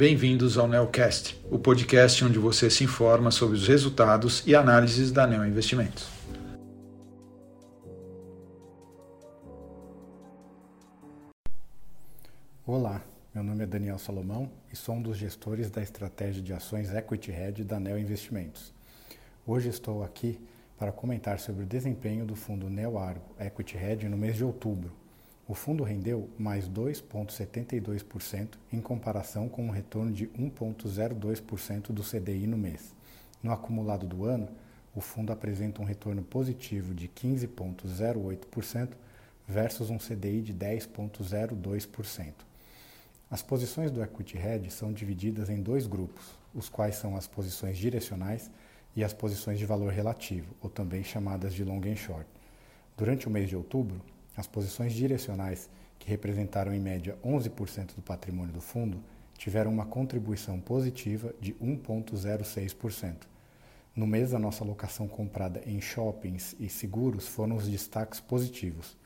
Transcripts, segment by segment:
bem-vindos ao Neocast, o podcast onde você se informa sobre os resultados e análises da Neo Investimentos. Olá, meu nome é Daniel Salomão e sou um dos gestores da estratégia de ações Equity Hedge da Neo Investimentos. Hoje estou aqui para comentar sobre o desempenho do fundo Neo Argo Equity Hedge no mês de outubro, o fundo rendeu mais 2,72% em comparação com um retorno de 1,02% do CDI no mês. No acumulado do ano, o fundo apresenta um retorno positivo de 15,08% versus um CDI de 10,02%. As posições do Equity Hedge são divididas em dois grupos, os quais são as posições direcionais e as posições de valor relativo, ou também chamadas de long and short. Durante o mês de outubro, as posições direcionais, que representaram em média 11% do patrimônio do fundo, tiveram uma contribuição positiva de 1,06%. No mês, a nossa alocação comprada em shoppings e seguros foram os destaques positivos.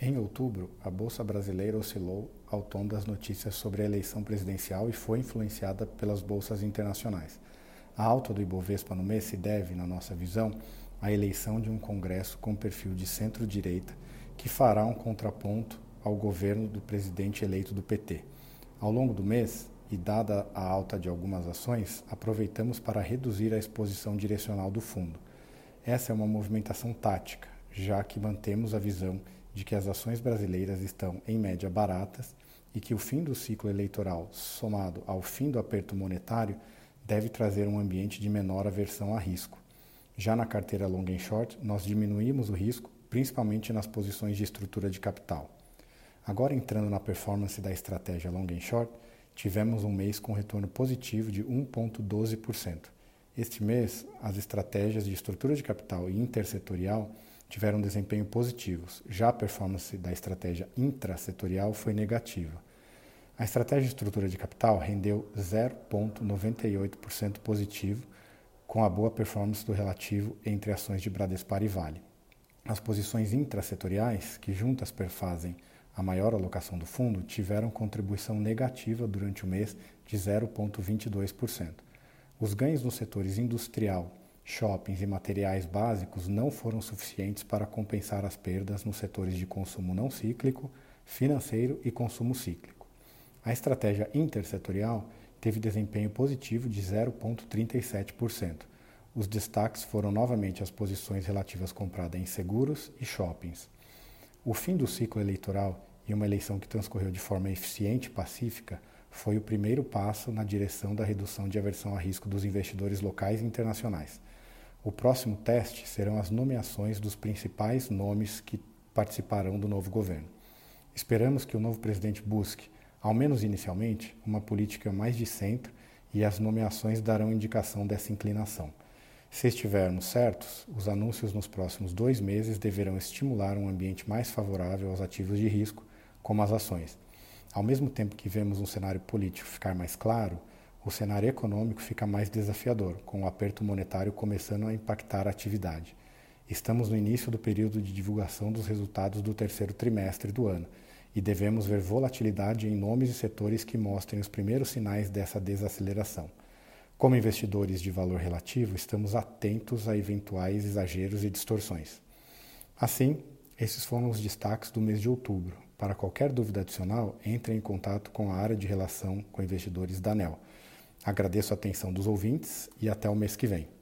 Em outubro, a Bolsa Brasileira oscilou ao tom das notícias sobre a eleição presidencial e foi influenciada pelas bolsas internacionais. A alta do Ibovespa no mês se deve, na nossa visão, a eleição de um Congresso com perfil de centro-direita que fará um contraponto ao governo do presidente eleito do PT. Ao longo do mês, e dada a alta de algumas ações, aproveitamos para reduzir a exposição direcional do fundo. Essa é uma movimentação tática, já que mantemos a visão de que as ações brasileiras estão, em média, baratas e que o fim do ciclo eleitoral, somado ao fim do aperto monetário, deve trazer um ambiente de menor aversão a risco. Já na carteira long and short, nós diminuímos o risco, principalmente nas posições de estrutura de capital. Agora entrando na performance da estratégia long and short, tivemos um mês com retorno positivo de 1,12%. Este mês, as estratégias de estrutura de capital e intersetorial tiveram desempenho positivos, já a performance da estratégia intrasetorial foi negativa. A estratégia de estrutura de capital rendeu 0,98% positivo, com a boa performance do relativo entre ações de Bradespar e Vale. As posições intrasetoriais, que juntas perfazem a maior alocação do fundo, tiveram contribuição negativa durante o mês de 0,22%. Os ganhos nos setores industrial, shoppings e materiais básicos não foram suficientes para compensar as perdas nos setores de consumo não cíclico, financeiro e consumo cíclico. A estratégia intersetorial teve desempenho positivo de 0,37%. Os destaques foram novamente as posições relativas compradas em seguros e shoppings. O fim do ciclo eleitoral e uma eleição que transcorreu de forma eficiente e pacífica foi o primeiro passo na direção da redução de aversão a risco dos investidores locais e internacionais. O próximo teste serão as nomeações dos principais nomes que participarão do novo governo. Esperamos que o novo presidente busque ao menos inicialmente, uma política mais de centro e as nomeações darão indicação dessa inclinação. Se estivermos certos, os anúncios nos próximos dois meses deverão estimular um ambiente mais favorável aos ativos de risco, como as ações. Ao mesmo tempo que vemos um cenário político ficar mais claro, o cenário econômico fica mais desafiador, com o aperto monetário começando a impactar a atividade. Estamos no início do período de divulgação dos resultados do terceiro trimestre do ano e devemos ver volatilidade em nomes e setores que mostrem os primeiros sinais dessa desaceleração. Como investidores de valor relativo, estamos atentos a eventuais exageros e distorções. Assim, esses foram os destaques do mês de outubro. Para qualquer dúvida adicional, entre em contato com a área de relação com investidores da ANEL. Agradeço a atenção dos ouvintes e até o mês que vem.